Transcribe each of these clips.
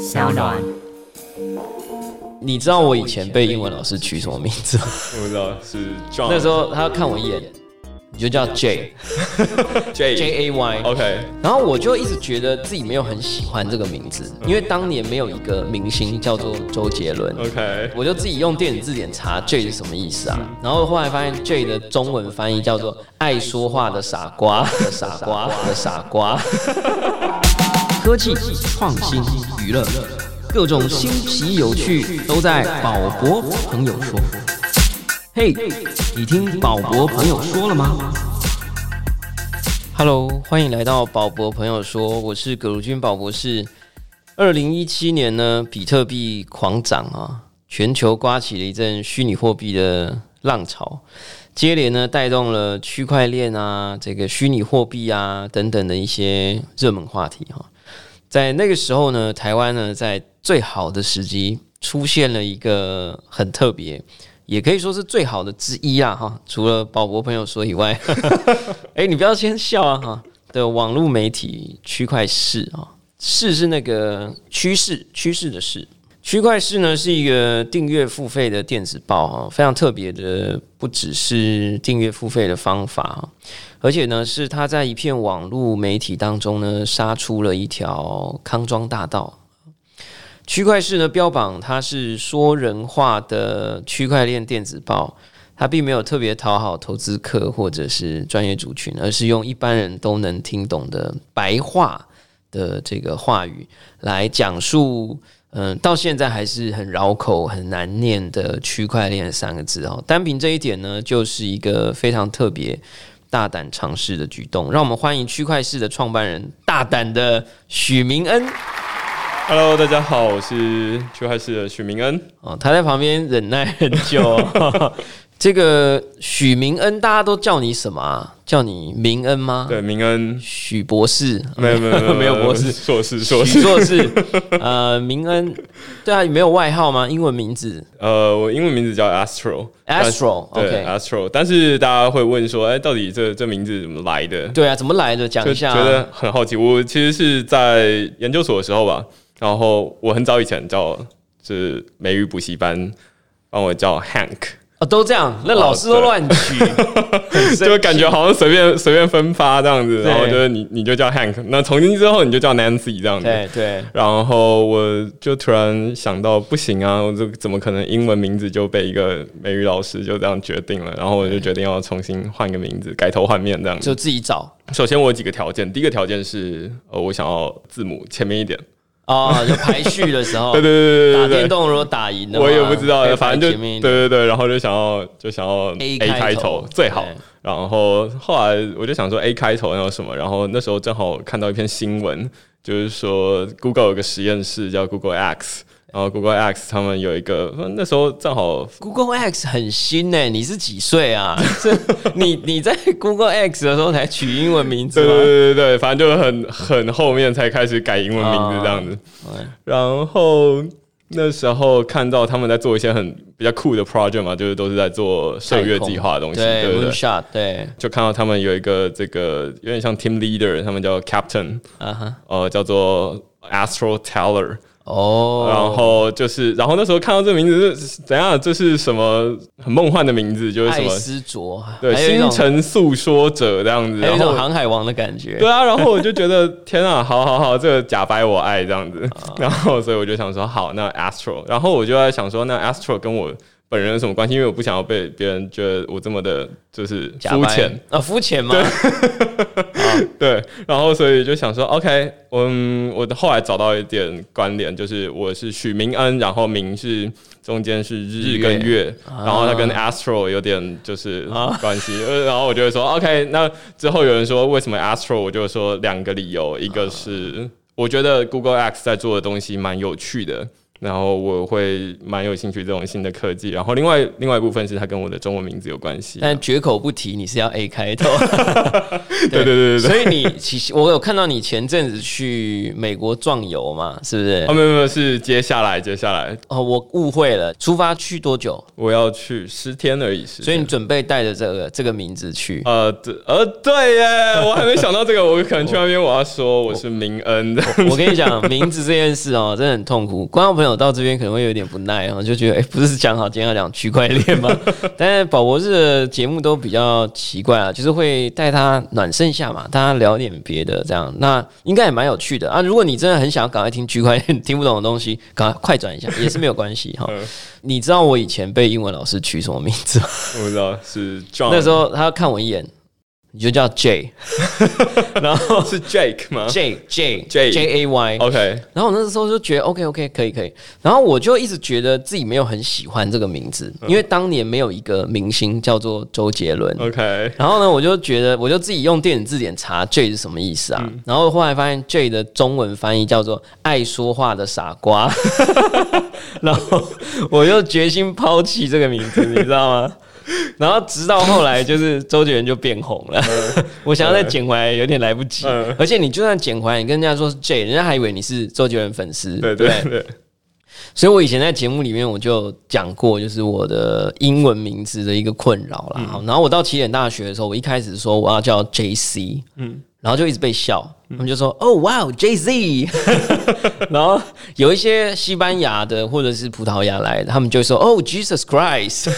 小暖。你知道我以前被英文老师取什么名字吗？我不知道是 John 那时候他看我一眼，你就叫 J J J A Y。OK 然后我就一直觉得自己没有很喜欢这个名字，因为当年没有一个明星叫做周杰伦。OK 我就自己用电子字典查 J 是什么意思啊，然后后来发现 J 的中文翻译叫做爱说话的傻瓜的傻瓜的傻瓜。科技、创新、娱乐，各种新奇有趣都在宝博朋友说。嘿，你听宝博朋友说了吗？Hello，欢迎来到宝博朋友说，我是葛如君宝博士。二零一七年呢，比特币狂涨啊，全球刮起了一阵虚拟货币的浪潮，接连呢带动了区块链啊、这个虚拟货币啊等等的一些热门话题哈。在那个时候呢，台湾呢在最好的时机出现了一个很特别，也可以说是最好的之一啊哈。除了宝博朋友说以外，哎、你不要先笑啊哈。的网络媒体区块市啊，市是那个趋势趋势的势。区块市呢是一个订阅付费的电子报哈，非常特别的，不只是订阅付费的方法，而且呢是它在一片网络媒体当中呢杀出了一条康庄大道。区块市呢标榜它是说人话的区块链电子报，它并没有特别讨好投资客或者是专业族群，而是用一般人都能听懂的白话的这个话语来讲述。嗯，到现在还是很绕口、很难念的区块链三个字哦。单凭这一点呢，就是一个非常特别、大胆尝试的举动。让我们欢迎区块市的创办人大胆的许明恩 Hello，大家好，我是区块市的许明恩。哦，他在旁边忍耐很久、哦。这个许明恩，大家都叫你什么啊？叫你明恩吗？对，明恩，许博士，没有没有 没有博士，硕士硕士。许硕士，呃，明恩，对啊，没有外号吗？英文名字呃，我英文名字叫 Astro。Astro，对 OK，Astro，但是大家会问说，哎，到底这这名字怎么来的？对啊，怎么来的？讲一下、觉得很好奇。我其实是在研究所的时候吧，然后我很早以前叫就是美语补习班帮我叫 Hank，哦，都这样，那老师都乱取，很生就感觉好像随便随便分发这样子，然后就是你你就叫 Hank，那从今之后你就叫 Nancy 这样子。对对，然后我就突然想到，不行啊，我这怎么可能英文名字就被一个美语老师就这样决定了？然后我就决定要重新换个名字，改头换面这样子。就自己找首先我有几个条件，第一个条件是，呃，我想要字母前面一点。哦，就排序的时候，对对对对打电动如果打赢的话，我也不知道，反正就对对对，然后就想要就想要 A 开开头最好。然后后来我就想说 A 开头那有什么？然后那时候正好看到一篇新闻，就是说 Google 有个实验室叫 Google X，然后 Google X 他们有一个那时候正好 Google X 很新呢，你是几岁啊？这你你在 Google X 的时候才取英文名字对对？对对对，反正就很很后面才开始改英文名字这样子。嗯然后那时候看到他们在做一些很比较酷的 project 嘛，就是都是在做射月计划的东西，对对不对？，Moonshot，对，就看到他们有一个这个有点像 team leader，他们叫 captain，呃，叫做 Astro Teller。哦，然后就是，然后那时候看到这个名字，是怎样？这是什么很梦幻的名字？就是什么？爱斯卓，对，星辰诉说者这样子。有一种航海王的感觉，对啊，然后我就觉得天啊，好好好，这个假白我爱这样子，啊 然后所以我就想说好，那 Astro，然后我就在想说，那 Astro 跟我本人有什么关系？因为我不想要被别人觉得我这么的，就是肤浅，啊，肤浅吗？对，然后所以就想说，OK，嗯，我的后来找到一点关联，就是我是许明恩，然后明是中间是日跟日月，然后他跟 Astro 有点就是关系，呃然后我就会说，OK，那之后有人说为什么 Astro，我就说两个理由，一个是我觉得 Google X 在做的东西蛮有趣的。然后我会蛮有兴趣这种新的科技。然后另外另外一部分是它跟我的中文名字有关系。但绝口不提你是要 A 开头。对对对对对。所以你其实我有看到你前阵子去美国壮游嘛，是不是？哦，没有没有，是接下来接下来。哦，我误会了。出发去多久？我要去十天而已。所以你准备带着这个这个名字去？呃，对，呃，对耶，我还没想到这个。我可能去那边我要说我是明恩的。我跟你讲，名字这件事哦，真的很痛苦。观众朋友到这边可能会有点不耐啊，就觉得哎，不是讲好今天要讲区块链吗？但是宝博士的节目都比较奇怪啊，就是会带他暖身一下嘛，大家聊点别的，这样那应该也蛮有趣的啊。如果你真的很想要赶快听区块链听不懂的东西，赶快快转一下也是没有关系哈。你知道我以前被英文老师取什么名字吗？我不知道，是 John。那时候他看我一眼。你就叫 J，然后是 Jake 吗？J J J J A Y，OK。然后我那时候就觉得 OK OK 可以可以，然后我就一直觉得自己没有很喜欢这个名字，因为当年没有一个明星叫做周杰伦，OK。然后呢，我就觉得我就自己用电子字典查 J 是什么意思啊？然后后来发现 J 的中文翻译叫做爱说话的傻瓜，然后我就决心抛弃这个名字，你知道吗？然后直到后来，就是周杰伦就变红了。我想要再捡回来，有点来不及。而且你就算捡回来，你跟人家说是 J，人家还以为你是周杰伦粉丝。对对对。所以我以前在节目里面我就讲过，就是我的英文名字的一个困扰了。然后我到起点大学的时候，我一开始说我要叫 J C，嗯，然后就一直被笑。他们就说：“哦，哇，J Z。”然后有一些西班牙的或者是葡萄牙来的，他们就说：“哦，Jesus Christ。”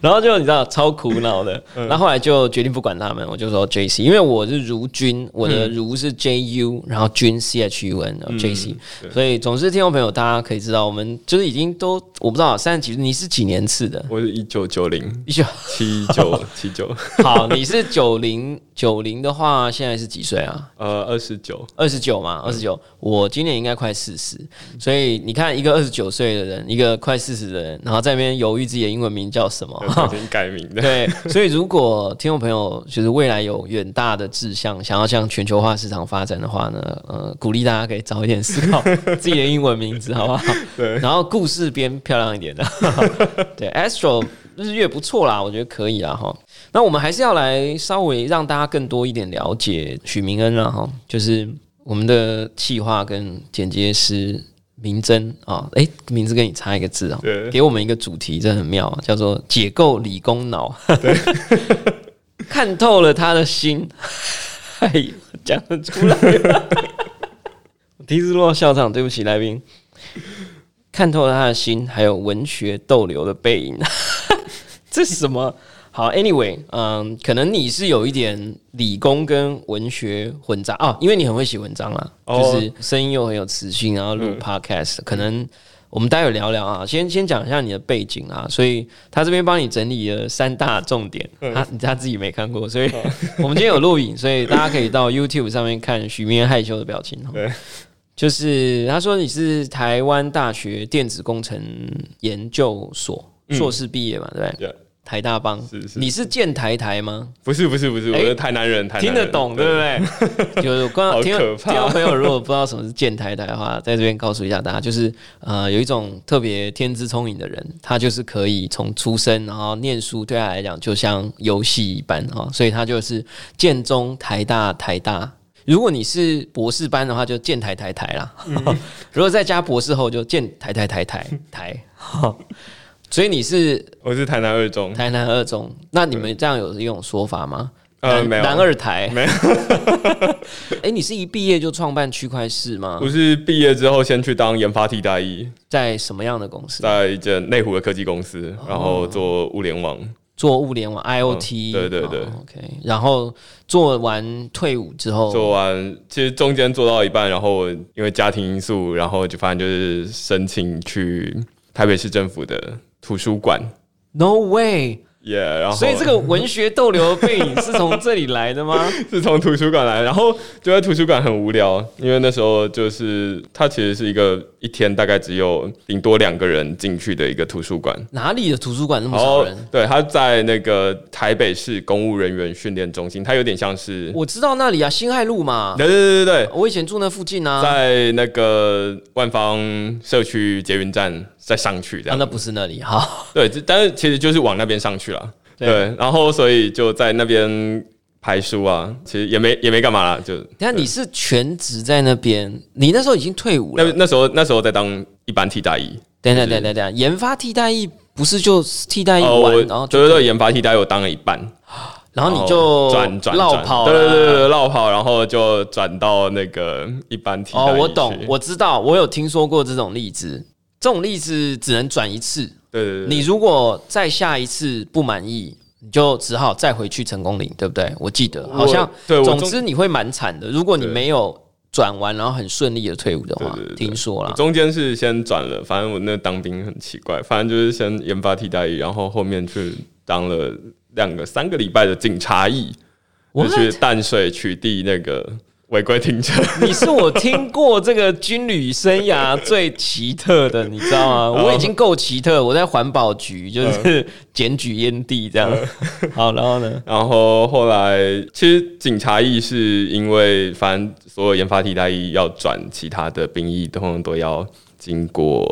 然后就你知道超苦恼的。那后来就决定不管他们，我就说 J C，因为我是如君，我的如是 J U，然后君 C H U N J C。所以总之听众朋友，大家可以知道，我们就是已经都我不知道三十几，你是几年次的？我是一九九零，一九七九七九。好，你是九零九零的话，现在是几岁啊？呃，二十九，二十九嘛，二十九。我今年应该快四十，所以你看，一个二十九岁的人，一个快四十的人，然后在那边犹豫自己的英文名叫什么，改名的。对，所以如果听众朋友就是未来有远大的志向，想要向全球化市场发展的话呢，呃，鼓励大家可以早一点思考自己的英文名字，好不好？对。然后故事编漂亮一点的，对，Astro 日月不错啦，我觉得可以啦，哈。那我们还是要来稍微让大家更多一点了解许明恩了哈，就是我们的企划跟剪接师明真啊，哎，名字跟你差一个字啊，给我们一个主题，真的很妙，叫做解构理工脑，看透了他的心，哎，讲得出来，第一次落校场，对不起来宾，看透了他的心，还有文学逗留的背影，这是什么？好，Anyway，嗯，可能你是有一点理工跟文学混杂哦，因为你很会写文章啦，就是声音又很有磁性，然后录 Podcast，可能我们待会聊聊啊，先先讲一下你的背景啊，所以他这边帮你整理了三大重点，他他自己没看过，所以 我们今天有录影，所以大家可以到 YouTube 上面看许明害羞的表情对，就是他说你是台湾大学电子工程研究所硕士毕业嘛，对不对？台大帮，你是建台台吗？不是不是不是，我是台南人，听得懂对不对？就是刚听听朋友如果不知道什么是建台台的话，在这边告诉一下大家，就是呃有一种特别天资聪颖的人，他就是可以从出生然后念书，对他来讲就像游戏一般哈，所以他就是建中台大台大。如果你是博士班的话，就建台台台啦；如果再加博士后，就建台台台台台。所以你是我是台南二中，台南二中，那你们这样有一种说法吗？呃，没有，南二台没有。哎，你是一毕业就创办区块市吗？不是，毕业之后先去当研发替代役，在什么样的公司？在一间内湖的科技公司，然后做物联网，做物联网 IOT。对对对，OK。然后做完退伍之后，做完其实中间做到一半，然后因为家庭因素，然后就发现就是申请去台北市政府的。图书馆？No way！耶，然后所以这个文学逗留的背影是从这里来的吗？是从图书馆来，然后就在图书馆很无聊，因为那时候就是它其实是一个一天大概只有顶多两个人进去的一个图书馆。哪里的图书馆那么少人？对，它在那个台北市公务人员训练中心，它有点像是，我知道那里啊，辛亥路嘛，对对对对对，我以前住那附近啊。在那个万方社区捷运站再上去这啊，样。那不是那里，哈，对，这但是其实就是往那边上去了。对。对，然后所以就在那边排书啊，其实也没也没干嘛啦，就等一下你是全职在那边，你那时候已经退伍了。那那时候那时候在当一般替代役。等等等等等，研发替代役不是就替代役哦，完，我然后就对对对，研发替代役我当了一半，然后你就转转转。绕跑对对对绕跑，然后就转到那个一般替代役哦，我懂，我知道，我有听说过这种例子。这种例子只能转一次，对对对，你如果再下一次不满意，你就只好再回去成功岭，对不对？我记得好像，对我总之你会蛮惨的。如果你对没有转完，然后很顺利的退伍的话听说了，中间是先转了，反正我那当兵很奇怪，反正就是先研发替代役，然后后面去当了两个三个礼拜的警察役，就？去淡水取缔那个违规停车。你是我听过这个军旅生涯最奇特的，你知道吗？哦我已经够奇特，我在环保局就是检举烟蒂这样。好，然后呢？然后后来，其实警察役是因为反正所有研发替代役要转其他的兵役，通常都要经过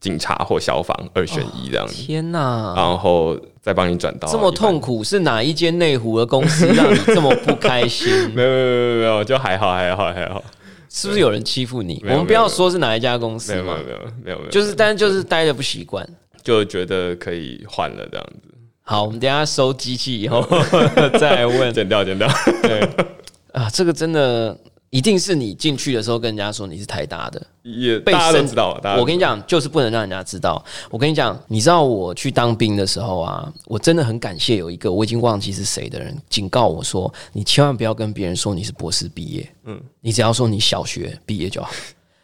警察或消防二选一这样子，天哪！然后再帮你转到这么痛苦。是哪一间内湖的公司让你这么不开心？没有没有没有没有，就还好还好还好，是不是有人欺负你？我们不要说是哪一家公司嘛没有没有，没有没有，就是但是就是待的不习惯。就觉得可以换了这样子，好，我们等下收机器以后 再问。剪掉剪掉。对啊，这个真的一定是你进去的时候跟人家说你是台大的，被也大家都知道，我跟你讲，就是不能让人家知道。我跟你讲，你知道我去当兵的时候啊，我真的很感谢有一个我已经忘记是谁的人警告我说，你千万不要跟别人说你是博士毕业，嗯，你只要说你小学毕业就好。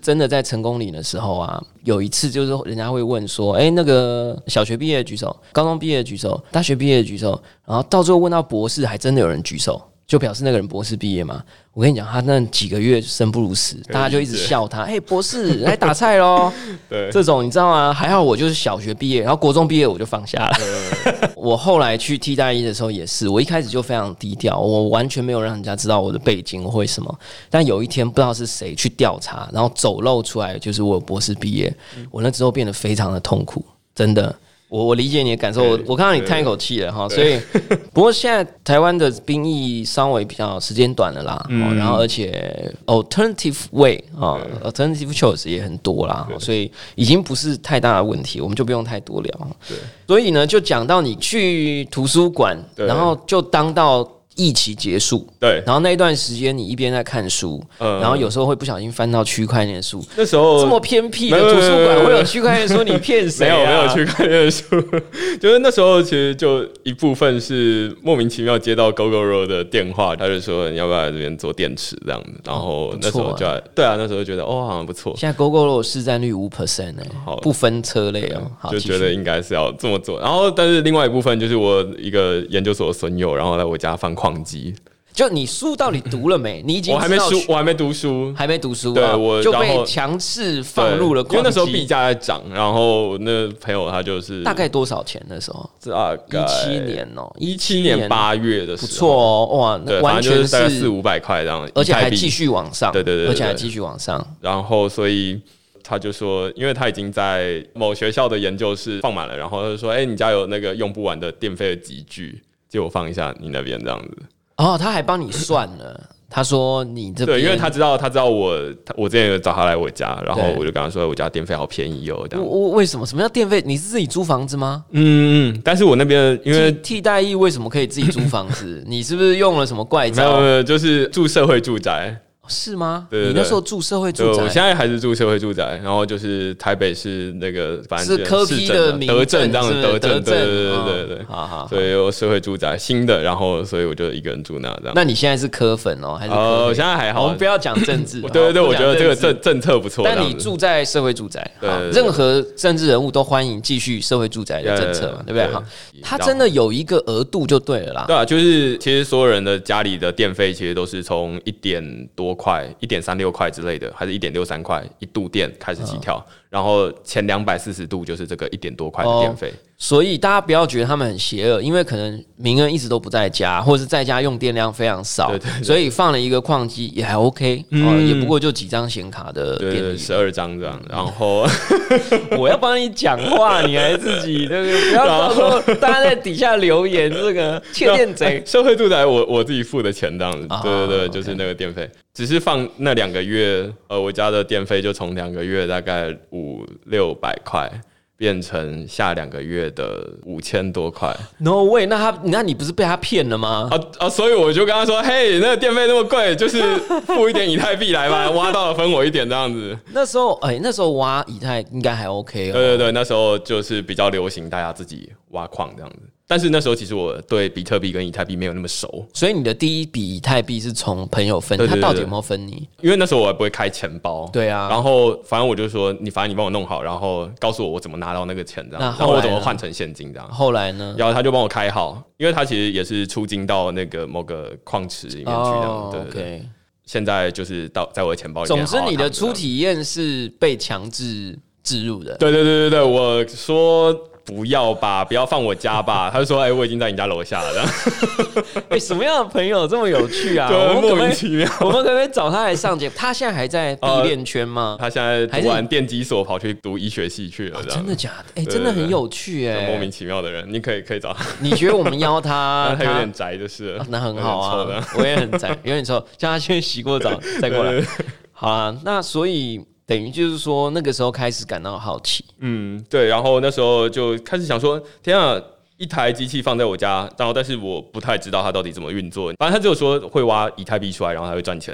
真的在成功岭的时候啊，有一次就是人家会问说，哎、那个小学毕业举手，高中毕业举手，大学毕业举手，然后到最后问到博士，还真的有人举手，就表示那个人博士毕业嘛。我跟你讲，他那几个月生不如死，大家就一直笑他，哎、博士来打菜喽。对这种你知道吗？还好我就是小学毕业，然后国中毕业我就放下了。我后来去替代一的时候也是，我一开始就非常低调，我完全没有让人家知道我的背景，或什么。但有一天不知道是谁去调查，然后走漏出来，就是我有博士毕业，我那之后变得非常的痛苦，真的。我我理解你的感受，我我看到你叹一口气了哈，所以 不过现在台湾的兵役稍微比较时间短了啦，哦，然后而且 alternative way 啊，alternative choice 也很多啦，哦所以已经不是太大的问题，我们就不用太多聊。对，所以呢，就讲到你去图书馆，然后就当到疫期结束，对，然后那一段时间你一边在看书，嗯。然后有时候会不小心翻到区块链书，那时候这么偏僻的图书馆会有。区块链书，你骗谁、啊？没有没有区块链书，就是那时候其实就一部分是莫名其妙接到 GoGoRo 的电话，他就说你要不要来这边做电池这样子，然后那时候就来对啊，那时候觉得哦好像不错，现在 GoGo 市占率五 percent 哎好，不分车类哦，好，就觉得应该是要这么做。然后但是另外一部分就是我一个研究所的损友，然后来我家放矿机，就你书到底读了没？你已经我还没书，我还没读书。还没读书啊，对我就被强制放入了因为那时候币价在涨，然后那朋友他就是大概多少钱那时候？大概一七年哦，一七年八月的时候，不错哦，哇，那对，完全四五百块这样，而且还继续往上，对对对对对而且还继续往上。然后所以他就说，因为他已经在某学校的研究室放满了，然后他就说：“哎、你家有那个用不完的电费的集聚，借我放一下你那边这样子。哦，他还帮你算了，他说你这”边对，因为他知道他知道我他我之前有找他来我家，然后我就跟他说我家电费好便宜哦，这我样。我为什么？什么叫电费？你是自己租房子吗？嗯嗯，但是我那边因为替替代役为什么可以自己租房子？你是不是用了什么怪没有没招？有，就是住社会住宅，是吗？对对你那时候住社会，住宅，我现在还是住社会住宅，然后就是台北市那个反正是科市 P 政啊的民德政这样德政，对对对哦对对对。好好好。所以有社会住宅新的，然后所以我就一个人住那这样。那你现在是科粉哦，还是科呃，我现在还好，我们不要讲政治。对对对，我觉得这个。政政策不错。但你住在社会住宅，任何政治人物都欢迎继续社会住宅的政策嘛，对不对？好，他真的有一个额度就对了啦。对啊，就是其实所有人的家里的电费其实都是从一点多块、一点三六块之类的，还是一点六三块一度电开始起嗯跳，然后前两百四十度就是这个一点多块的电费。所以大家不要觉得他们很邪恶，因为可能明恩一直都不在家，或者是在家用电量非常少，对对对所以放了一个矿机也还 OK，哦，嗯也不过就几张显卡的对对，电力。十二张这样，然后 我要帮你讲话，你还自己对不对？不要到时候大家在底下留言这个窃电贼。社会住宅我我自己付的钱这样子，啊对对对，就是那个电费，只是放那两个月，呃，我家的电费就从两个月大概五六百块。变成下两个月的五千多块 No way，那他那你不是被他骗了吗？啊啊！所以我就跟他说：“嘿，那个电费那么贵，就是付一点以太币来吧，挖到了分我一点这样子。那时候哎、那时候挖以太应该还 OK 哦。对对对，那时候就是比较流行大家自己挖矿这样子。但是那时候其实我对比特币跟以太币没有那么熟，所以你的第一笔以太币是从朋友分，他到底有没有分你？因为那时候我还不会开钱包。对啊，然后反正我就说，你反正你帮我弄好，然后告诉我我怎么拿到那个钱这样，然后我怎么换成现金这样。后来呢？然后他就帮我开好，因为他其实也是出金到那个某个矿池里面去这样。哦对对。现在就是到在我的钱包里面总之。你的初体验是被强制置入的。对对对对对，我说不要吧，不要放我家吧。他就说：“哎、我已经在你家楼下了。这样”哎、什么样的朋友这么有趣啊？我 对，莫名其妙。我们可不可以找他来上节目？他现在还在呃币链圈吗？他现在读完电机所，跑去读医学系去了，真的假的？哎、对真的很有趣哎、莫名其妙的人，你可以可以找他，你觉得我们邀他，他有点宅就是了啊那很好啊我也很宅，有点臭，叫他先洗过澡再过来对。好啊，那所以等于就是说，那个时候开始感到好奇，嗯，对。然后那时候就开始想说，天啊！一台机器放在我家，然后但是我不太知道它到底怎么运作。反正他只有说会挖以太币出来，然后还会赚钱，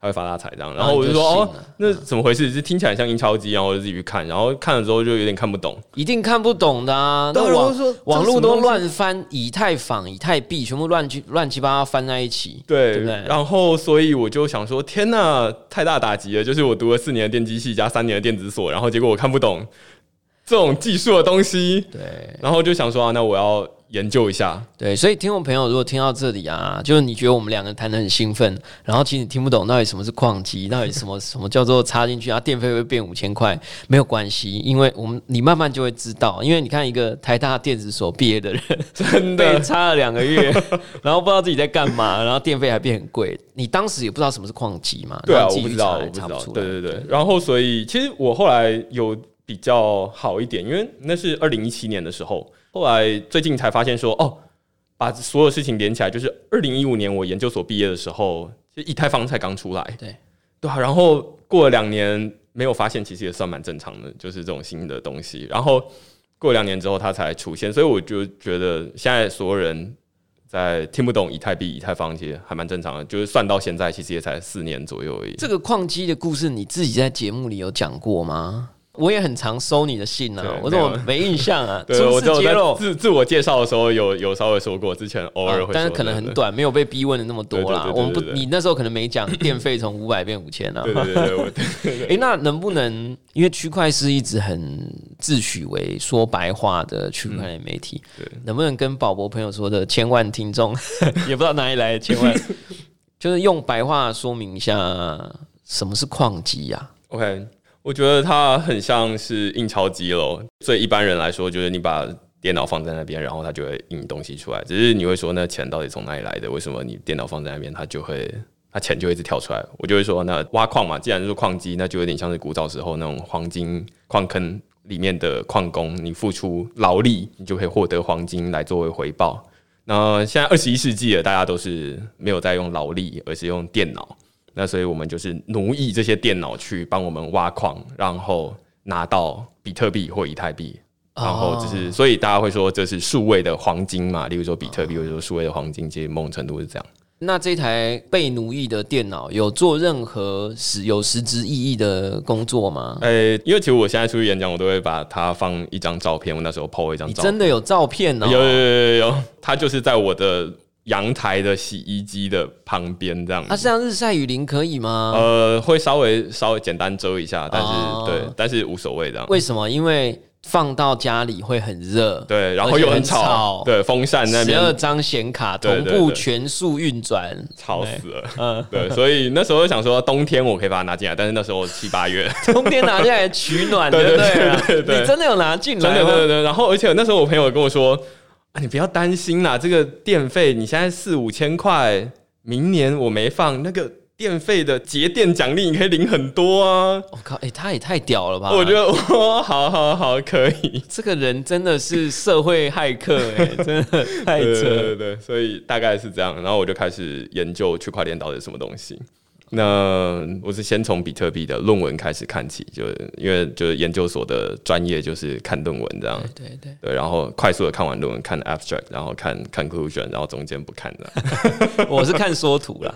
它会发大财这样。然后我就说哦那怎么回事？是听起来像印钞机，然后我就自己去看，然后看了之后就有点看不懂。一定看不懂的啊。那网网络都乱翻，以太坊、以太币全部乱七乱七八糟翻在一起，对，对不对？然后所以我就想说，天呐，太大打击了！就是我读了四年的电机系加三年的电子所，然后结果我看不懂这种技术的东西，对然后就想说啊，那我要研究一下。对，所以听众朋友如果听到这里啊，就是你觉得我们两个谈的很兴奋，然后其实你听不懂到底什么是矿机，到底什么什么叫做插进去啊，电费会变五千块，没有关系，因为我们你慢慢就会知道，因为你看一个台大电子所毕业的人，真被的，插了两个月，然后不知道自己在干嘛，然后电费还变很贵，你当时也不知道什么是矿机嘛？对啊，我不知道，我不知道。对对对，然后所以其实我后来有比较好一点，因为那是二零一七年的时候，后来最近才发现说，哦，把所有事情连起来，就是二零一五年我研究所毕业的时候，其实以太坊才刚出来，对对啊，然后过了两年没有发现，其实也算蛮正常的，就是这种新的东西，然后过两年之后它才出现，所以我就觉得现在所有人。在听不懂以太币、以太坊，其实还蛮正常的。就是算到现在，其实也才四年左右而已。这个矿机的故事，你自己在节目里有讲过吗？我也很常收你的信啊，我怎么没印象啊？对，我只有在次揭露自自我介绍的时候有有稍微说过，之前偶尔会、啊但是可能很。短，没有被逼问的那么多啦。我们不，你那时候可能没讲 电费从五百变五千啊。对对对对，哎、那能不能因为区块是一直很自诩为说白话的区块链媒体，对能不能跟宝博朋友说的千万听众，也不知道哪里来的千万，就是用白话说明一下什么是矿机呀？OK，我觉得它很像是印钞机咯。对一般人来说，就是你把电脑放在那边，然后它就会印东西出来。只是你会说，那钱到底从哪里来的？为什么你电脑放在那边，它就会它钱就一直跳出来？我就会说，那挖矿嘛，既然是矿机，那就有点像是古早时候那种黄金矿坑里面的矿工，你付出劳力，你就可以获得黄金来作为回报。那现在二十一世纪了，大家都是没有在用劳力，而是用电脑。那所以我们就是奴役这些电脑去帮我们挖矿，然后拿到比特币或以太币，然后就是，所以大家会说这是数位的黄金嘛，例如说比特币或者说数位的黄金，其实某种程度是这样。那这台被奴役的电脑有做任何实有实质意义的工作吗？诶、因为其实我现在出去演讲，我都会把它放一张照片。我那时候 PO 一张你照片，真的有照片哦？有有有有有，它就是在我的阳台的洗衣机的旁边这样子。啊，这样日晒雨淋可以吗？呃，会稍微稍微简单遮一下，但是、哦对，但是无所谓这样。为什么？因为放到家里会很热，对，然后又很又吵，吵对，风扇那边十二边张显卡同步全速运转，吵死了。嗯，对，所以那时候想说冬天我可以把它拿进来，但是那时候七八月，冬天拿进来取暖，对对 对你真的有拿进真来吗？的对对对。然后而且那时候我朋友跟我说啊，你不要担心啦，这个电费你现在四五千块，明年我没放那个电费的节电奖励，你可以领很多啊。我靠，哎，他也太屌了吧！我觉得哇，好好好，可以。这个人真的是社会骇客，哎，真的太对对扯。对对，所以大概是这样。然后我就开始研究区块链到底是什么东西。那我是先从比特币的论文开始看起，就因为就是研究所的专业就是看论文这样。对对，对，然后快速的看完论文，看 abstract，然后看 conclusion，然后中间不看的。我是看缩图啦。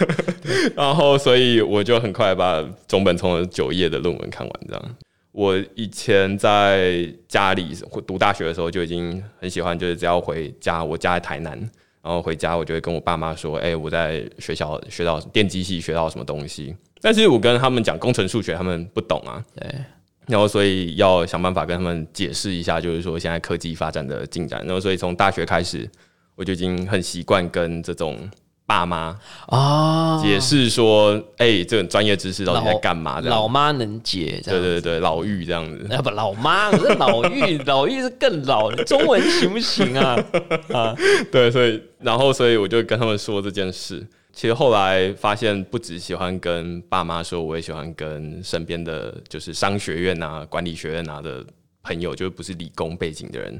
然后所以我就很快把中本聪的九页的论文看完这样。我以前在家里读大学的时候就已经很喜欢，就是只要回家，我家在台南，然后回家我就会跟我爸妈说：“哎、我在学校学到电机系学到什么东西。”但是我跟他们讲工程数学，他们不懂啊。对，然后所以要想办法跟他们解释一下，就是说现在科技发展的进展。然后所以从大学开始，我就已经很习惯跟这种爸妈啊，解释说，哎、这种专业知识到底在老干嘛？这样老妈能解。对对对，老妪这样子。啊不老妈，可是老妪，老妪是更老，中文行不行啊？啊，对，所以然后所以我就跟他们说这件事。其实后来发现，不只喜欢跟爸妈说，我也喜欢跟身边的就是商学院啊、管理学院啊的朋友，就是不是理工背景的人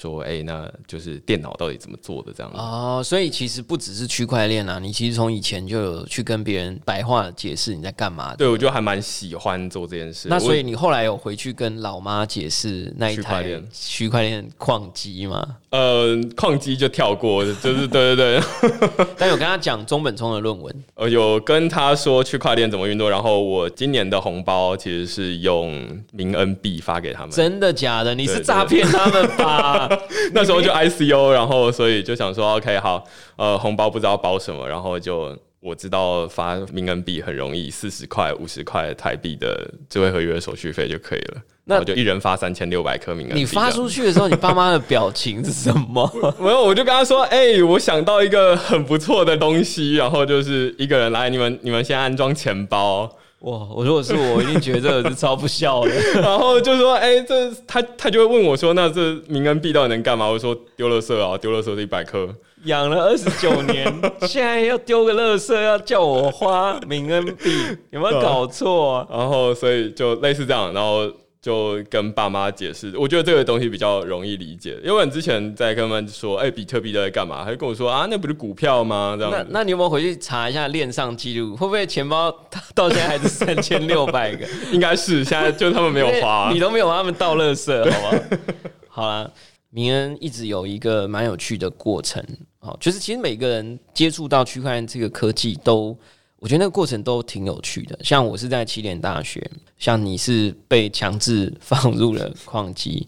说，哎、那就是电脑到底怎么做的这样子。哦，所以其实不只是区块链啊，你其实从以前就有去跟别人白话解释你在干嘛的。对，我就还蛮喜欢做这件事。那所以你后来有回去跟老妈解释那一台区块链矿机吗？呃，矿机就跳过，就是对对对，但有跟他讲中本聪的论文，呃，有跟他说区块链怎么运作，然后我今年的红包其实是用明恩币发给他们。真的假的？你是诈骗他们吧？那时候就 ICO，然后所以就想说，OK，好，呃，红包不知道包什么，然后就我知道发名恩币很容易，四十块、五十块台币的智慧合约手续费就可以了。那那我就一人发三千六百颗名恩币。你发出去的时候，你爸妈的表情是什么？没有，我就跟他说，哎、我想到一个很不错的东西，然后就是一个人来，你们你们先安装钱包，哇！我如果是我，我一定觉得这个是超不孝的。然后就说，哎、这他他就会问我说，那这明恩币到底能干嘛？我说丢垃圾啊，丢垃圾是一百颗。养了二十九年，现在要丢个垃圾，要叫我花明恩币，有没有搞错、啊？然后所以就类似这样，然后就跟爸妈解释，我觉得这个东西比较容易理解，因为你之前在跟他们说，哎、比特币在干嘛？他就跟我说啊，那不是股票吗？这样。那那你有没有回去查一下链上记录？会不会钱包到现在还是三千六百个？应该是现在就他们没有花、你都没有帮他们倒垃圾，好吗？好啦，明恩一直有一个蛮有趣的过程，哦，就是其实每个人接触到区块链这个科技都。我觉得那个过程都挺有趣的，像我是在起点大学，像你是被强制 放入了矿机，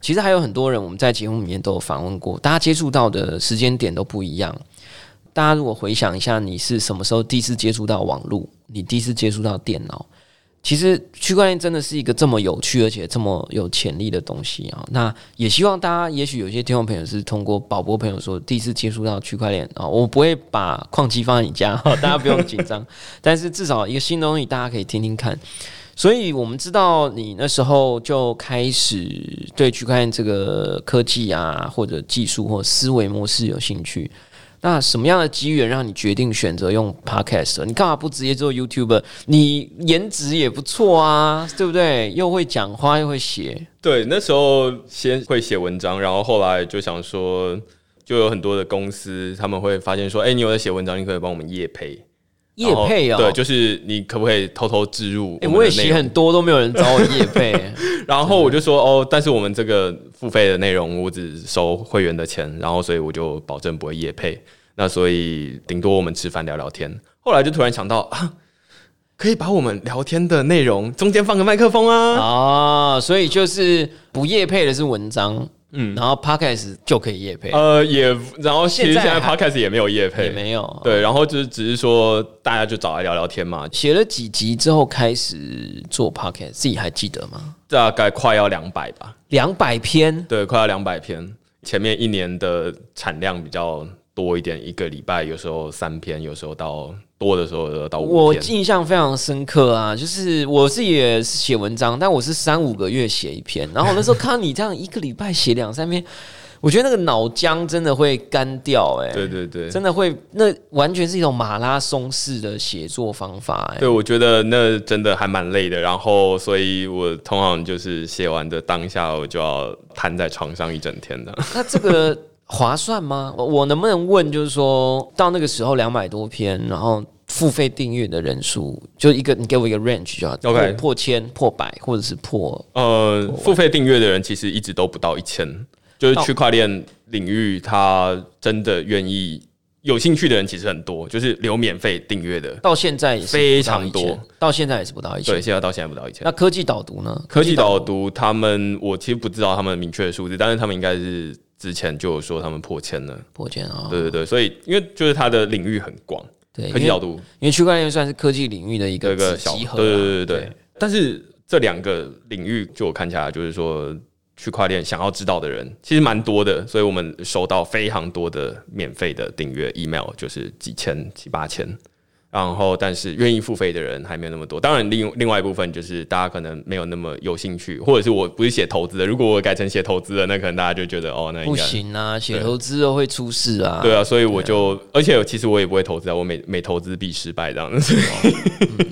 其实还有很多人我们在节目里面都有访问过，大家接触到的时间点都不一样。大家如果回想一下，你是什么时候第一次接触到网络？你第一次接触到电脑？其实区块链真的是一个这么有趣而且这么有潜力的东西啊！那也希望大家，也许有些听众朋友是通过宝博朋友说第一次接触到区块链啊，我不会把矿机放在你家，大家不用紧张。但是至少一个新东西，大家可以听听看。所以我们知道你那时候就开始对区块链这个科技啊，或者技术或思维模式有兴趣。那什么样的机缘让你决定选择用 podcast？你干嘛不直接做 YouTube？你颜值也不错啊，对不对？又会讲话又会写，对，那时候先会写文章，然后后来就想说，就有很多的公司他们会发现说，哎、你有在写文章，你可以帮我们夜配。业配哦。对，就是你可不可以偷偷置入哎、我也？写很多都没有人找我夜配。然后我就说哦，但是我们这个付费的内容，我只收会员的钱，然后所以我就保证不会夜配。那所以顶多我们吃饭聊聊天。后来就突然想到啊，可以把我们聊天的内容中间放个麦克风啊。啊，所以就是不夜配的是文章，嗯，然后 podcast 就可以夜配，呃，也，然后其实现在 podcast 也没有夜配，也没有。对，然后就是只是说大家就找来聊聊天嘛，写了几集之后开始做 podcast，自己还记得吗？大概快要两百吧，两百篇，对，快要两百篇。前面一年的产量比较多一点，一个礼拜有时候三篇，有时候到多的时候有到五我。印象非常深刻啊！就是我自己也是写文章，但我是三五个月写一篇，然后我那时候看到你这样一个礼拜写两三篇，我觉得那个脑浆真的会干掉、哎，对对对，真的会，那完全是一种马拉松式的写作方法、哎，对，我觉得那真的还蛮累的。然后，所以我通常就是写完的当下，我就要瘫在床上一整天的。那这个划算吗？我我能不能问，就是说到那个时候两百多篇，然后付费订阅的人数，就一个你给我一个 range 就好 OK 破破千、破百，或者是破呃，付费订阅的人其实一直都不到一千，就是区块链领域，他真的愿意有兴趣的人其实很多，就是留免费订阅的。到现在也是非常多到现在也是不到一千对，。现在到现在不到一千那。科技导读呢？科技导读他们，我其实不知道他们明确的数字，但是他们应该是之前就有说他们破千了。破千啊，对对对，所以因为就是它的领域很广，对，科技角度因为区块链算是科技领域的一个小，子集合啊，对对对对对。但是这两个领域，就我看起来，就是说区块链想要知道的人其实蛮多的，所以我们收到非常多的免费的订阅 email，就是几千、七八千。然后，但是愿意付费的人还没有那么多。当然另，另外一部分就是大家可能没有那么有兴趣，或者是我不是写投资的。如果我改成写投资的，那可能大家就觉得哦，那不行啊，写投资都会出事啊。对啊，所以我就，而且其实我也不会投资啊，我每每投资必失败这样子。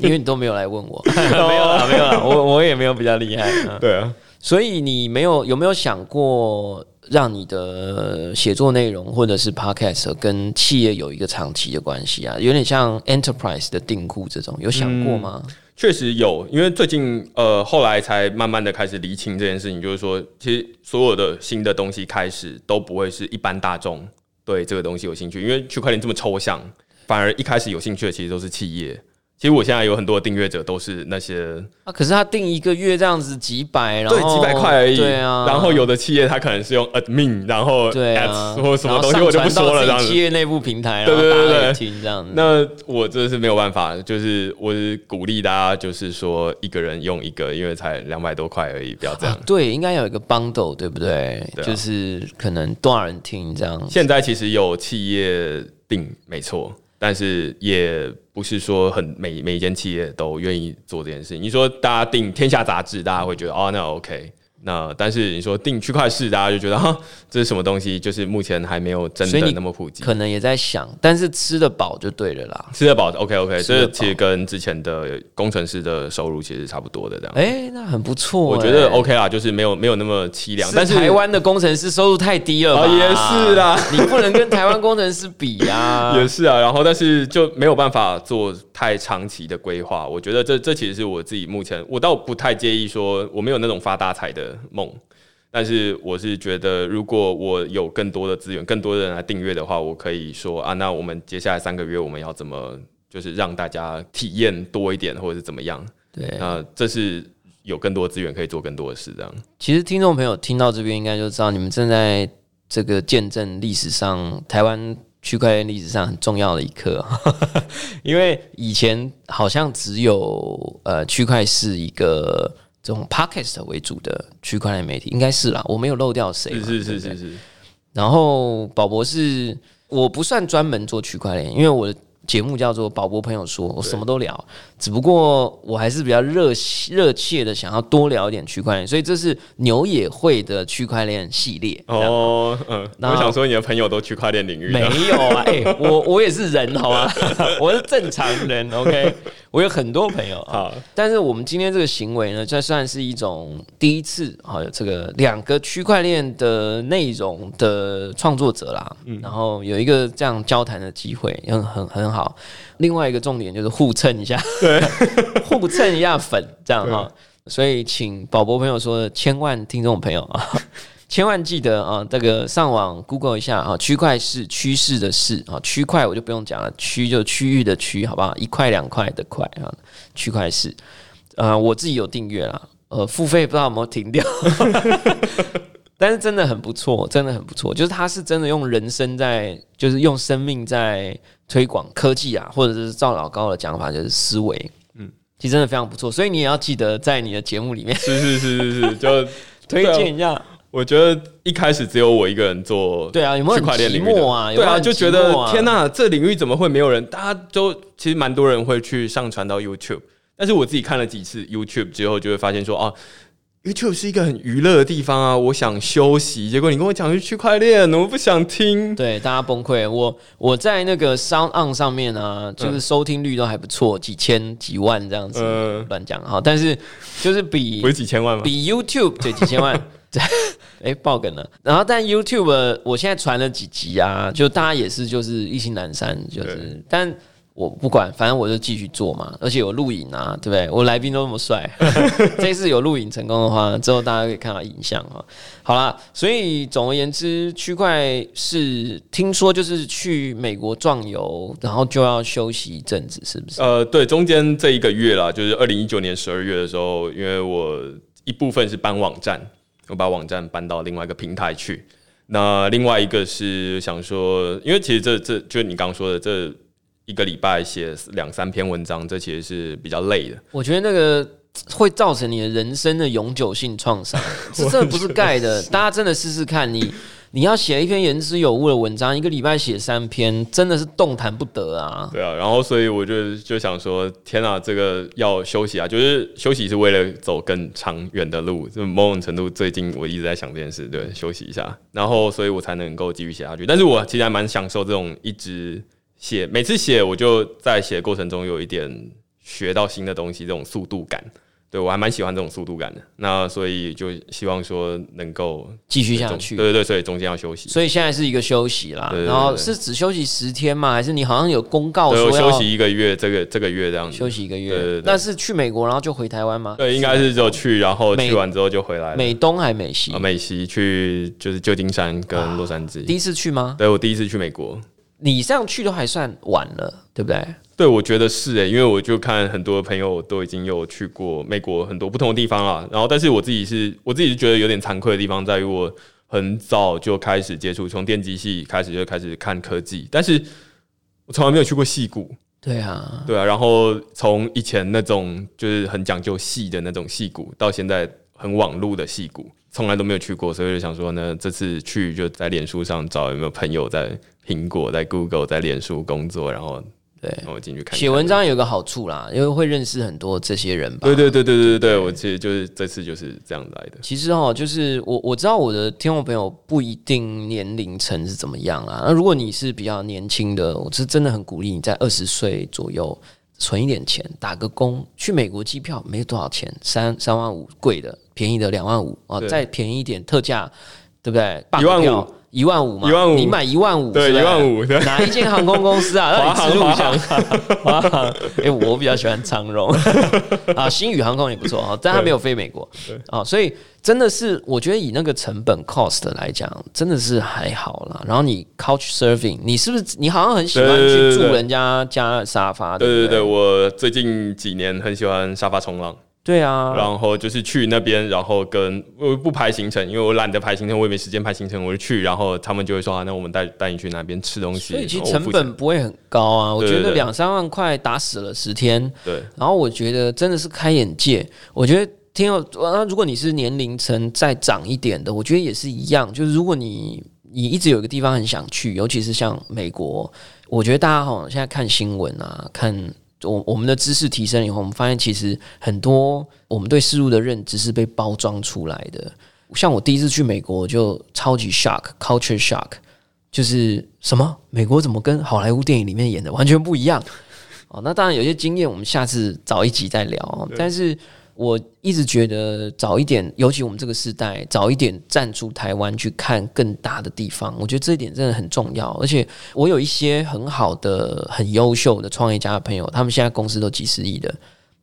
因为你都没有来问我，没有啦，没有啦，我我也没有比较厉害。啊 对啊，所以你没有有没有想过让你的写作内容或者是 podcast 跟企业有一个长期的关系啊？有点像 enterprise 的订户这种，有想过吗？确实有，因为最近呃后来才慢慢的开始厘清这件事情，就是说，其实所有的新的东西开始都不会是一般大众对这个东西有兴趣，因为区块链这么抽象，反而一开始有兴趣的其实都是企业。其实我现在有很多的订阅者都是那些啊，可是他订一个月这样子几百，然后对几百块而已，对啊，然后有的企业他可能是用 admin，然后对啊或什么东西我就不说了，这样企。业内部平台，然对对对对听这样子。那我真的是没有办法，就是我是鼓励大家，就是说一个人用一个，因为才两百多块而已，不要这样。啊对，应该有一个 bundle，对不对？就是可能多少人听这样。现在其实有企业订，没错，但是也不是说很每每一间企业都愿意做这件事情。你说大家订《天下》杂志，大家会觉得哦，那 OK。那但是你说定区块市，大家就觉得哈，这是什么东西？就是目前还没有真的那么普及。可能也在想，但是吃得饱就对了啦。吃得饱，OK OK，这其实跟之前的工程师的收入其实差不多的这样。哎、那很不错、我觉得哎 OK 啦，就是没有没有那么凄凉，但是台湾的工程师收入太低了吧？哦也是啦你不能跟台湾工程师比啊、也是啊，然后但是就没有办法做太长期的规划。我觉得这这其实是我自己目前，我倒不太介意说我没有那种发大财的梦，但是我是觉得如果我有更多的资源，更多的人来订阅的话，我可以说啊，那我们接下来三个月我们要怎么就是让大家体验多一点，或者是怎么样？对，那这是有更多资源可以做更多的事，这样。其实听众朋友听到这边，应该就知道你们正在这个见证历史上台湾区块链历史上很重要的一刻，因为以前好像只有呃区块是一个这种 podcast 为主的区块链媒体，应该是啦，我没有漏掉谁嘛，是是是是是，然后宝博是我不算专门做区块链，因为我的节目叫做宝博朋友说，我什么都聊，只不过我还是比较热热切的想要多聊一点区块链，所以这是牛也会的区块链系列。哦，哦，嗯，那我想说你的朋友都区块链领域的。没有啊，哎、我我也是人好吗？我是正常人，OK，我有很多朋友啊。但是我们今天这个行为呢，这算是一种第一次，啊，这个两个区块链的内容的创作者啦，然后有一个这样交谈的机会，很很很好。另外一个重点就是互蹭一下，对，互蹭一下粉，这样哈。所以请宝博朋友说的千万听众朋友啊，千万记得啊，这个上网 Google 一下啊，区块是趋势的势啊，区块我就不用讲了，区就区域的区，好不好？一块两块的块啊，区块是。呃，我自己有订阅啦，呃，付费不知道有没有停掉，但是真的很不错，真的很不错。就是他是真的用人生在，就是用生命在推广科技啊，或者是赵老高的讲法就是思维，嗯，其实真的非常不错。所以你也要记得在你的节目里面，是是是是是，就 推荐一下。我觉得一开始只有我一个人做，对啊，有没有区块链领域啊？对啊，就觉得天哪，这领域怎么会没有人？大家都其实蛮多人会去上传到 YouTube。但是我自己看了几次 YouTube 之后，就会发现说啊，YouTube 是一个很娱乐的地方啊，我想休息。结果你跟我讲是区块链，我不想听。对，大家崩溃。我我在那个 Sound On 上面呢，就是收听率都还不错，几千几万这样子，乱讲哈。但是就是比不是几千万吗？比 YouTube 对几千万，对，哎爆梗了。然后但 YouTube 我现在传了几集啊，就大家也是就是一心难山，就是但。我不管，反正我就继续做嘛，而且有录影啊，对不对？我来宾都那么帅，这次有录影成功的话，之后大家可以看到影像哈。好啦，所以总而言之，区块是听说就是去美国壮游，然后就要休息一阵子，是不是？呃，对，中间这一个月啦，就是二零一九年十二月的时候，因为我一部分是搬网站，我把网站搬到另外一个平台去，那另外一个是想说，因为其实这这就是你刚刚说的这。一个礼拜写两三篇文章，这其实是比较累的。我觉得那个会造成你的人生的永久性创伤，这真的不是盖的。大家真的试试看，你你要写一篇言之有物的文章，一个礼拜写三篇，真的是动弹不得啊。对啊，然后所以我就就想说，天啊，这个要休息啊，就是休息是为了走更长远的路。就某种程度，最近我一直在想这件事，对，休息一下，然后所以我才能够继续写下去。但是我其实还蛮享受这种一直。写每次写，我就在写过程中有一点学到新的东西，这种速度感，对我还蛮喜欢这种速度感的。那所以就希望说能够继续下去。对对对，所以中间要休息。所以现在是一个休息啦，然后是只休息十天吗？还是你好像有公告说休息一个月？这个这个月这样子休息一个月？那是去美国然后就回台湾吗？对，应该是就去，然后去完之后就回来。美东还美西？美西去就是旧金山跟洛杉矶。第一次去吗？对我第一次去美国。你这样去都还算晚了，对不对？对，我觉得是诶，因为我就看很多朋友都已经有去过美国很多不同的地方了。然后，但是我自己是，我自己是觉得有点惭愧的地方在于，我很早就开始接触，从电机系开始就开始看科技，但是我从来没有去过戏谷。对啊，对啊。然后从以前那种就是很讲究戏的那种戏谷，到现在很网路的戏谷，从来都没有去过，所以就想说呢，这次去就在脸书上找有没有朋友在。苹果在 Google 在脸书工作，然后对，然后进去看。写文章有个好处啦，因为会认识很多这些人吧。对对对对对对，我其实就是这次就是这样来的。其实哦，就是我我知道我的听众朋友不一定年龄层是怎么样啊。那如果你是比较年轻的，我是真的很鼓励你在二十岁左右存一点钱，打个工，去美国机票没多少钱，三三万五贵的，便宜的两万五啊，再便宜一点特价，对不对？一万五。一万五嘛，一万五，你买一万五，对，一万五，哪一间航空公司啊？让你记录一下。华航，哎，我比较喜欢长荣 啊，新宇航空也不错啊，但它没有飞美国啊，所以真的是，我觉得以那个成本 cost 来讲，真的是还好啦。然后你 couch surfing，你是不是你好像很喜欢去住人家家沙发？对对对，我最近几年很喜欢沙发冲浪。对啊，然后就是去那边，然后跟我不排行程，因为我懒得排行程，我也没时间排行程，我就去，然后他们就会说啊，那我们带带你去那边吃东西，所以其实成本不会很高啊，我觉得两三万块打死了十天，对，然后我觉得真的是开眼界，我觉得挺有，那如果你是年龄层再长一点的，我觉得也是一样，就是如果你你一直有一个地方很想去，尤其是像美国，我觉得大家好像现在看新闻啊，看。我我们的知识提升以后，我们发现其实很多我们对事物的认知是被包装出来的。像我第一次去美国就超级 shock，culture shock，就是什么美国怎么跟好莱坞电影里面演的完全不一样？哦，那当然有些经验，我们下次找一集再聊。但是。我一直觉得早一点，尤其我们这个时代，早一点站出台湾去看更大的地方，我觉得这一点真的很重要。而且我有一些很好的、很优秀的创业家的朋友，他们现在公司都几十亿的，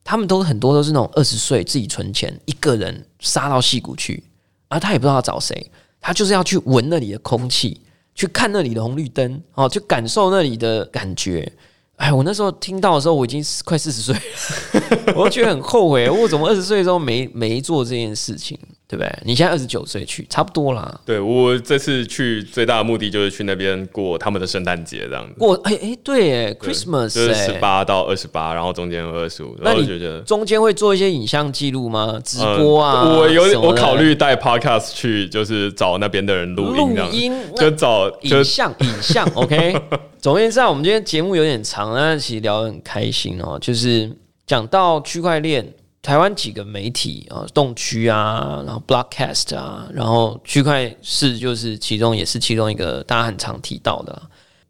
他们都很多都是那种二十岁自己存钱，一个人杀到戏谷去，而他也不知道要找谁，他就是要去闻那里的空气，去看那里的红绿灯，哦，去感受那里的感觉。哎，我那时候听到的时候，我已经快四十岁了，我觉得很后悔，我怎么二十岁的时候没没做这件事情。对不对？你现在二十九岁去，差不多啦。对我这次去最大的目的就是去那边过他们的圣诞节，这样子。过哎哎，对，Christmas 就是十八到二十八，然后中间有二十五。那你觉得中间会做一些影像记录吗？直播啊？我有我考虑带 Podcast 去，就是找那边的人录音，录音就找影像影像。OK，总而言之，我们今天节目有点长，但其实聊得很开心哦。就是讲到区块链。台湾几个媒体啊，动区啊，然后 Blockcast 啊，然后区块是就是其中也是其中一个大家很常提到的。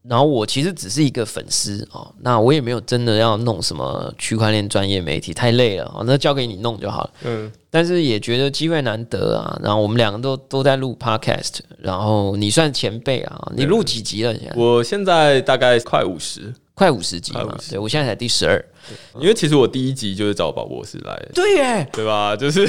然后我其实只是一个粉丝哦，那我也没有真的要弄什么区块链专业媒体，太累了哦，那交给你弄就好了。嗯，但是也觉得机会难得啊。然后我们两个都都在录 Podcast，然后你算前辈啊，你录几集了？现在我现在大概快五十。快五十集嘛，对我现在才第十二，因为其实我第一集就是找宝博士来，对耶，对吧？就是，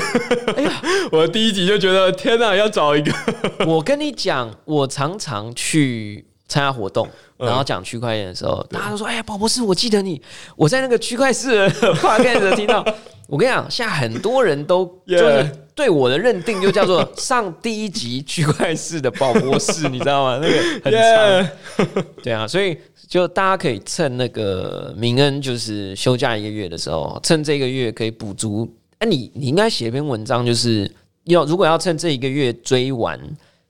哎呀，我第一集就觉得天哪，要找一个。我跟你讲，我常常去参加活动，然后讲区块链的时候，大家都说：“哎呀，宝博士，我记得你，我在那个区块市话开始听到。”我跟你讲，现在很多人都 就是对我的认定就叫做上第一集区块市的宝博士，你知道吗？那个很长，对啊，所以。就大家可以趁那个明恩就是休假一个月的时候，趁这个月可以补足。哎，你你应该写篇文章，就是要如果要趁这一个月追完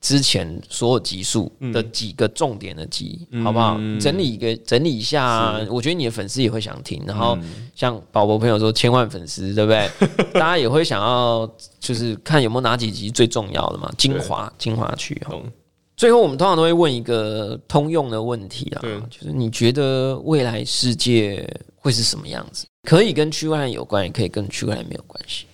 之前所有集数的几个重点的集，好不好？整理一个整理一下，我觉得你的粉丝也会想听。然后像宝宝朋友说千万粉丝，对不对？大家也会想要就是看有没有哪几集最重要的嘛，精华精华区哈。最后，我们通常都会问一个通用的问题啊，就是你觉得未来世界会是什么样子？可以跟区块链有关，也可以跟区块链没有关系。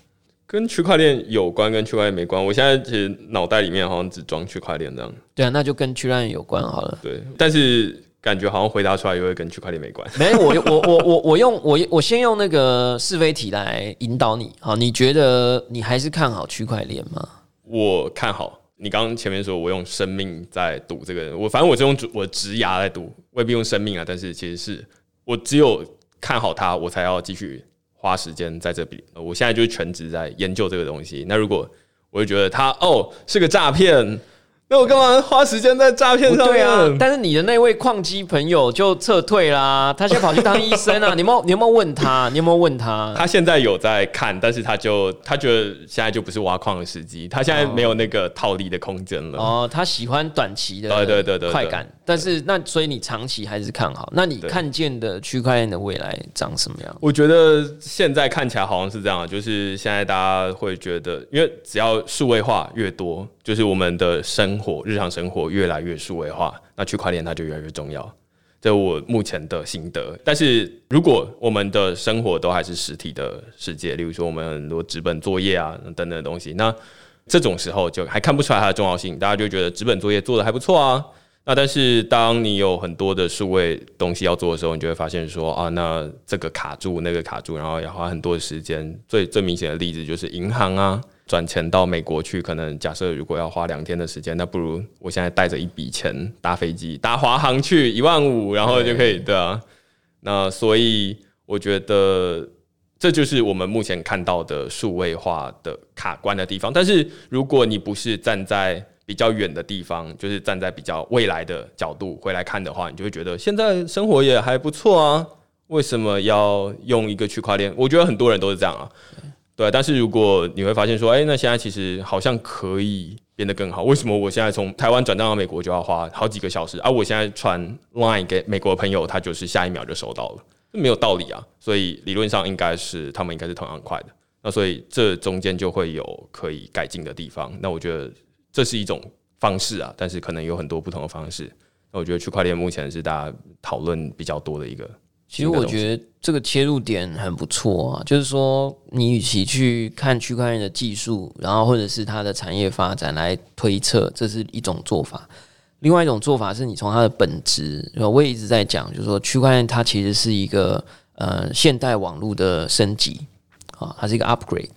跟区块链有关，跟区块链没关。我现在其实脑袋里面好像只装区块链这样。对啊，那就跟区块链有关好了。对，但是感觉好像回答出来又会跟区块链没关。没，我我我我我用我我先用那个是非题来引导你。好，你觉得你还是看好区块链吗？我看好。你刚刚前面说我用生命在赌这个，我反正我是用我直牙在赌，未必用生命啊。但是其实是我只有看好它，我才要继续花时间在这里。我现在就是全职在研究这个东西。那如果我就觉得他哦是个诈骗。那我干嘛花时间在诈骗上面？啊，但是你的那位矿机朋友就撤退啦，他现在跑去当医生啊！你有你有没有问他？你有没有问他？他现在有在看，但是他就他觉得现在就不是挖矿的时机，他现在没有那个套利的空间了。哦，他喜欢短期的对对对对快感，但是那所以你长期还是看好？那你看见的区块链的未来长什么样？我觉得现在看起来好像是这样，就是现在大家会觉得，因为只要数位化越多。就是我们的生活，日常生活越来越数位化，那区块链它就越来越重要。这我目前的心得。但是如果我们的生活都还是实体的世界，例如说我们很多纸本作业啊等等的东西，那这种时候就还看不出来它的重要性，大家就觉得纸本作业做的还不错啊。那但是当你有很多的数位东西要做的时候，你就会发现说啊，那这个卡住，那个卡住，然后要花很多的时间。最最明显的例子就是银行啊。转钱到美国去，可能假设如果要花两天的时间，那不如我现在带着一笔钱搭飞机搭华航去一万五，然后就可以对啊。那所以我觉得这就是我们目前看到的数位化的卡关的地方。但是如果你不是站在比较远的地方，就是站在比较未来的角度回来看的话，你就会觉得现在生活也还不错啊。为什么要用一个区块链？我觉得很多人都是这样啊。对，但是如果你会发现说，哎，那现在其实好像可以变得更好。为什么我现在从台湾转账到美国就要花好几个小时，而我现在传 Line 给美国朋友，他就是下一秒就收到了，这没有道理啊。所以理论上应该是他们应该是同样快的。那所以这中间就会有可以改进的地方。那我觉得这是一种方式啊，但是可能有很多不同的方式。那我觉得区块链目前是大家讨论比较多的一个。其实我觉得这个切入点很不错啊，就是说你与其去看区块链的技术，然后或者是它的产业发展来推测，这是一种做法；另外一种做法是你从它的本质，我也一直在讲，就是说区块链它其实是一个呃现代网络的升级啊，它是一个 upgrade。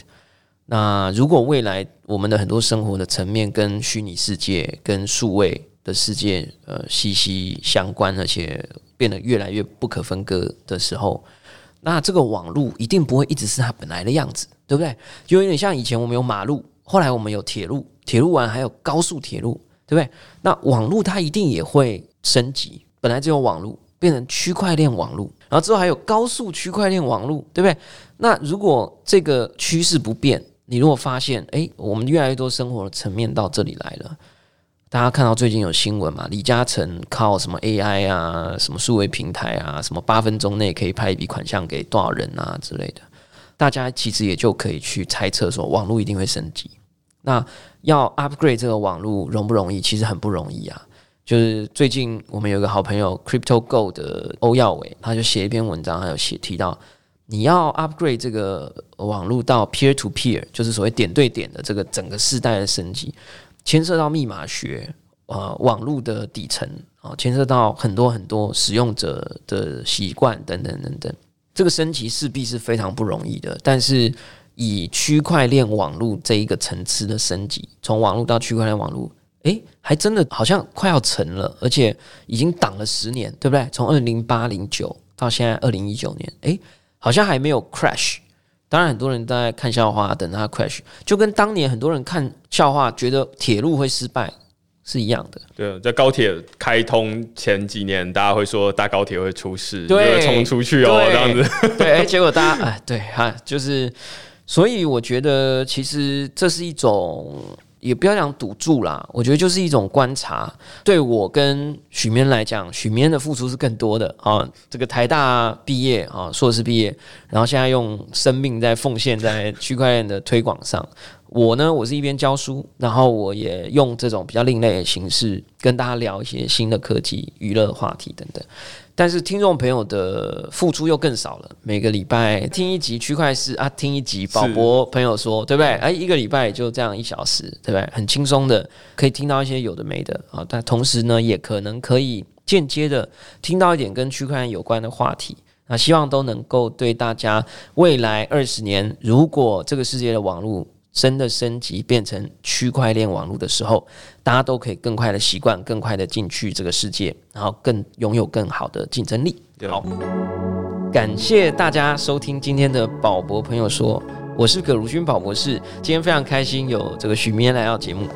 那如果未来我们的很多生活的层面跟虚拟世界、跟数位的世界呃息息相关，而且变得越来越不可分割的时候，那这个网络一定不会一直是它本来的样子，对不对？就有点像以前我们有马路，后来我们有铁路，铁路完还有高速铁路，对不对？那网络它一定也会升级，本来只有网络变成区块链网络，然后之后还有高速区块链网络，对不对？那如果这个趋势不变，你如果发现，诶，我们越来越多生活的层面到这里来了。大家看到最近有新闻嘛？李嘉诚靠什么 AI 啊，什么数位平台啊，什么八分钟内可以拍一笔款项给多少人啊之类的，大家其实也就可以去猜测说，网络一定会升级。那要 upgrade 这个网络容不容易？其实很不容易啊。就是最近我们有个好朋友 Crypto Go 的欧耀伟，他就写一篇文章，还有写提到，你要 upgrade 这个网络到 peer to peer，就是所谓点对点的这个整个世代的升级。牵涉到密码学，呃，网络的底层啊，牵涉到很多很多使用者的习惯等等等等，这个升级势必是非常不容易的。但是以区块链网络这一个层次的升级，从网络到区块链网络，诶，还真的好像快要成了，而且已经挡了十年，对不对？从二零八零九到现在二零一九年，诶，好像还没有 crash。当然，很多人在看笑话，等它 crash，就跟当年很多人看笑话觉得铁路会失败是一样的。对，在高铁开通前几年，大家会说大高铁会出事，对，冲出去哦，这样子。对，哎，结果大家哎，对哈，就是，所以我觉得其实这是一种。也不要讲赌注啦，我觉得就是一种观察。对我跟许眠来讲，许眠的付出是更多的啊。这个台大毕业啊，硕士毕业，然后现在用生命在奉献在区块链的推广上。我呢，我是一边教书，然后我也用这种比较另类的形式跟大家聊一些新的科技、娱乐话题等等。但是听众朋友的付出又更少了，每个礼拜听一集区块市啊，听一集宝博朋友说，对不对？哎，一个礼拜就这样一小时，对不对？很轻松的可以听到一些有的没的啊，但同时呢，也可能可以间接的听到一点跟区块链有关的话题。那希望都能够对大家未来二十年，如果这个世界的网络。真的升级变成区块链网络的时候，大家都可以更快的习惯，更快的进去这个世界，然后更拥有更好的竞争力。好，感谢大家收听今天的宝博朋友说，我是葛如君宝博士。今天非常开心有这个许明来到节目。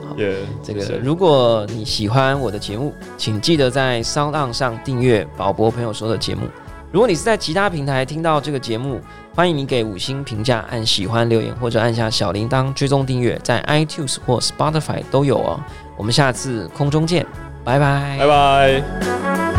这个如果你喜欢我的节目，请记得在 Sound 上订阅宝博朋友说的节目。如果你是在其他平台听到这个节目，欢迎你给五星评价、按喜欢留言或者按下小铃铛追踪订阅，在 iTunes 或 Spotify 都有哦。我们下次空中见，拜拜，拜拜。